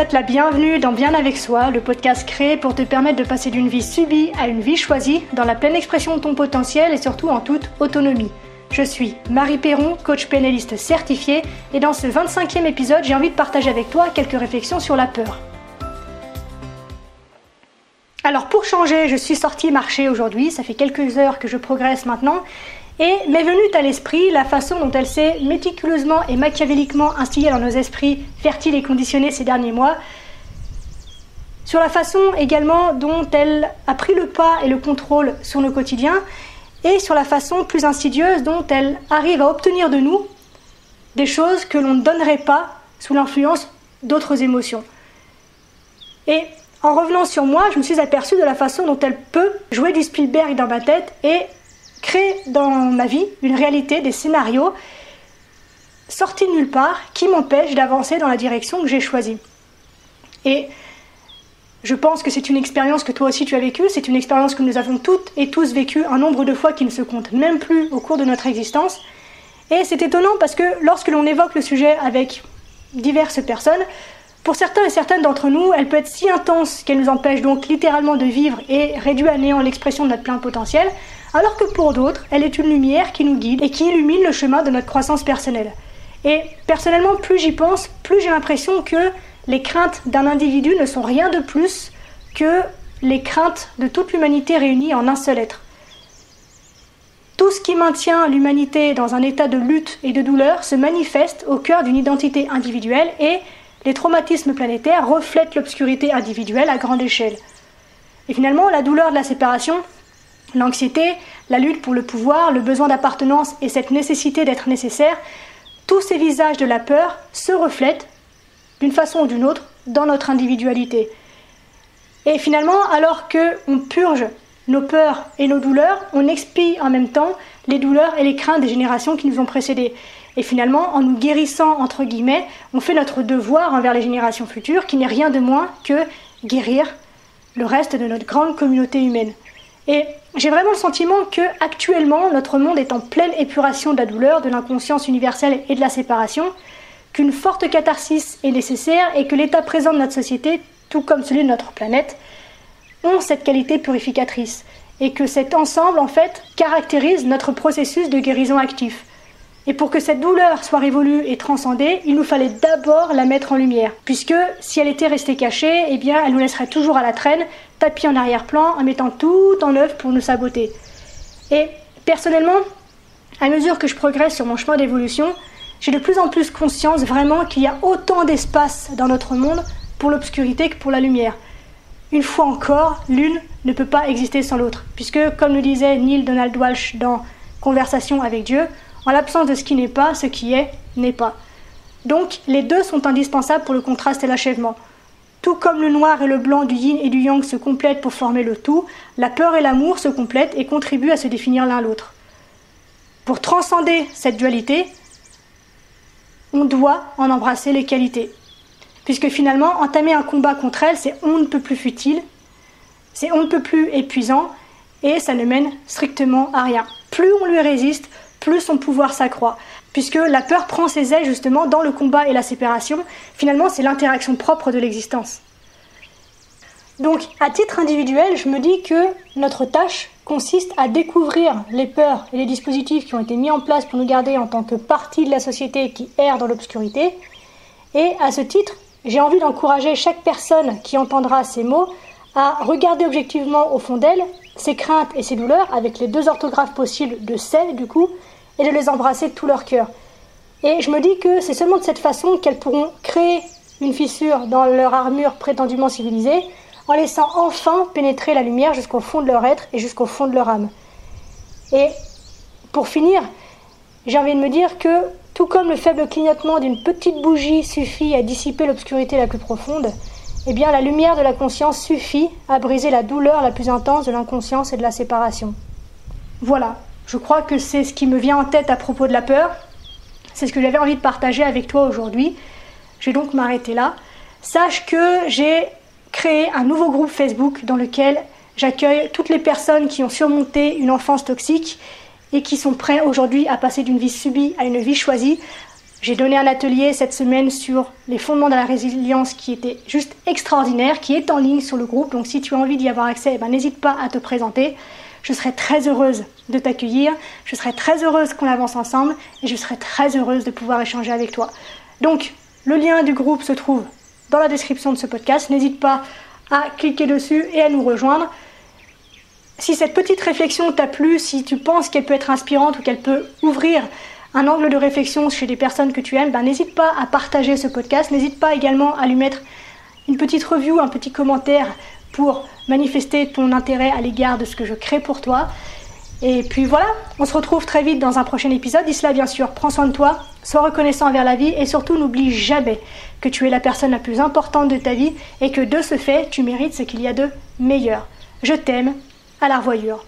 souhaite la bienvenue dans Bien avec soi, le podcast créé pour te permettre de passer d'une vie subie à une vie choisie, dans la pleine expression de ton potentiel et surtout en toute autonomie. Je suis Marie Perron, coach pénaliste certifiée, et dans ce 25e épisode, j'ai envie de partager avec toi quelques réflexions sur la peur. Alors pour changer, je suis sortie marcher aujourd'hui, ça fait quelques heures que je progresse maintenant, et m'est venue à l'esprit la façon dont elle s'est méticuleusement et machiavéliquement instillée dans nos esprits fertiles et conditionnés ces derniers mois, sur la façon également dont elle a pris le pas et le contrôle sur nos quotidiens, et sur la façon plus insidieuse dont elle arrive à obtenir de nous des choses que l'on ne donnerait pas sous l'influence d'autres émotions. Et en revenant sur moi, je me suis aperçue de la façon dont elle peut jouer du Spielberg dans ma tête et créer dans ma vie une réalité, des scénarios sortis de nulle part qui m'empêchent d'avancer dans la direction que j'ai choisie. Et je pense que c'est une expérience que toi aussi tu as vécue, c'est une expérience que nous avons toutes et tous vécue un nombre de fois qui ne se compte même plus au cours de notre existence. Et c'est étonnant parce que lorsque l'on évoque le sujet avec diverses personnes, pour certains et certaines d'entre nous, elle peut être si intense qu'elle nous empêche donc littéralement de vivre et réduit à néant l'expression de notre plein potentiel, alors que pour d'autres, elle est une lumière qui nous guide et qui illumine le chemin de notre croissance personnelle. Et personnellement, plus j'y pense, plus j'ai l'impression que les craintes d'un individu ne sont rien de plus que les craintes de toute l'humanité réunie en un seul être. Tout ce qui maintient l'humanité dans un état de lutte et de douleur se manifeste au cœur d'une identité individuelle et les traumatismes planétaires reflètent l'obscurité individuelle à grande échelle. Et finalement, la douleur de la séparation, l'anxiété, la lutte pour le pouvoir, le besoin d'appartenance et cette nécessité d'être nécessaire, tous ces visages de la peur se reflètent, d'une façon ou d'une autre, dans notre individualité. Et finalement, alors que on purge nos peurs et nos douleurs, on expie en même temps les douleurs et les craintes des générations qui nous ont précédés. Et finalement, en nous guérissant, entre guillemets, on fait notre devoir envers les générations futures, qui n'est rien de moins que guérir le reste de notre grande communauté humaine. Et j'ai vraiment le sentiment que actuellement notre monde est en pleine épuration de la douleur, de l'inconscience universelle et de la séparation, qu'une forte catharsis est nécessaire et que l'état présent de notre société, tout comme celui de notre planète, ont cette qualité purificatrice et que cet ensemble en fait caractérise notre processus de guérison actif. Et pour que cette douleur soit révolue et transcendée, il nous fallait d'abord la mettre en lumière, puisque si elle était restée cachée, eh bien, elle nous laisserait toujours à la traîne, tapis en arrière-plan, en mettant tout en œuvre pour nous saboter. Et personnellement, à mesure que je progresse sur mon chemin d'évolution, j'ai de plus en plus conscience vraiment qu'il y a autant d'espace dans notre monde pour l'obscurité que pour la lumière. Une fois encore, l'une ne peut pas exister sans l'autre, puisque, comme nous disait Neil Donald Walsh dans Conversation avec Dieu, en l'absence de ce qui n'est pas, ce qui est n'est pas. Donc les deux sont indispensables pour le contraste et l'achèvement. Tout comme le noir et le blanc du yin et du yang se complètent pour former le tout, la peur et l'amour se complètent et contribuent à se définir l'un l'autre. Pour transcender cette dualité, on doit en embrasser les qualités. Puisque finalement, entamer un combat contre elle, c'est on ne peut plus futile, c'est on ne peut plus épuisant, et ça ne mène strictement à rien. Plus on lui résiste, plus son pouvoir s'accroît. Puisque la peur prend ses ailes justement dans le combat et la séparation, finalement c'est l'interaction propre de l'existence. Donc à titre individuel, je me dis que notre tâche consiste à découvrir les peurs et les dispositifs qui ont été mis en place pour nous garder en tant que partie de la société qui erre dans l'obscurité. Et à ce titre, j'ai envie d'encourager chaque personne qui entendra ces mots à regarder objectivement au fond d'elle ses craintes et ses douleurs, avec les deux orthographes possibles de celle du coup, et de les embrasser de tout leur cœur. Et je me dis que c'est seulement de cette façon qu'elles pourront créer une fissure dans leur armure prétendument civilisée, en laissant enfin pénétrer la lumière jusqu'au fond de leur être et jusqu'au fond de leur âme. Et pour finir, j'ai envie de me dire que tout comme le faible clignotement d'une petite bougie suffit à dissiper l'obscurité la plus profonde, eh bien la lumière de la conscience suffit à briser la douleur la plus intense de l'inconscience et de la séparation. Voilà, je crois que c'est ce qui me vient en tête à propos de la peur. C'est ce que j'avais envie de partager avec toi aujourd'hui. Je vais donc m'arrêter là. Sache que j'ai créé un nouveau groupe Facebook dans lequel j'accueille toutes les personnes qui ont surmonté une enfance toxique et qui sont prêts aujourd'hui à passer d'une vie subie à une vie choisie J'ai donné un atelier cette semaine sur les fondements de la résilience qui était juste extraordinaire, qui est en ligne sur le groupe. Donc si tu as envie d'y avoir accès, eh ben, n'hésite pas à te présenter. Je serai très heureuse de t'accueillir, je serai très heureuse qu'on avance ensemble et je serai très heureuse de pouvoir échanger avec toi. Donc, le lien du groupe se trouve dans la description de ce podcast. N'hésite pas à cliquer dessus et à nous rejoindre. Si cette petite réflexion t'a plu, si tu penses qu'elle peut être inspirante ou qu'elle peut ouvrir un angle de réflexion chez les personnes que tu aimes, ben, n'hésite pas à partager ce podcast. N'hésite pas également à lui mettre une petite review, un petit commentaire pour manifester ton intérêt à l'égard de ce que je crée pour toi. Et puis voilà, on se retrouve très vite dans un prochain épisode. D'ici là, bien sûr, prends soin de toi, sois reconnaissant envers la vie et surtout n'oublie jamais que tu es la personne la plus importante de ta vie et que de ce fait, tu mérites ce qu'il y a de meilleur. Je t'aime, à la revoyure.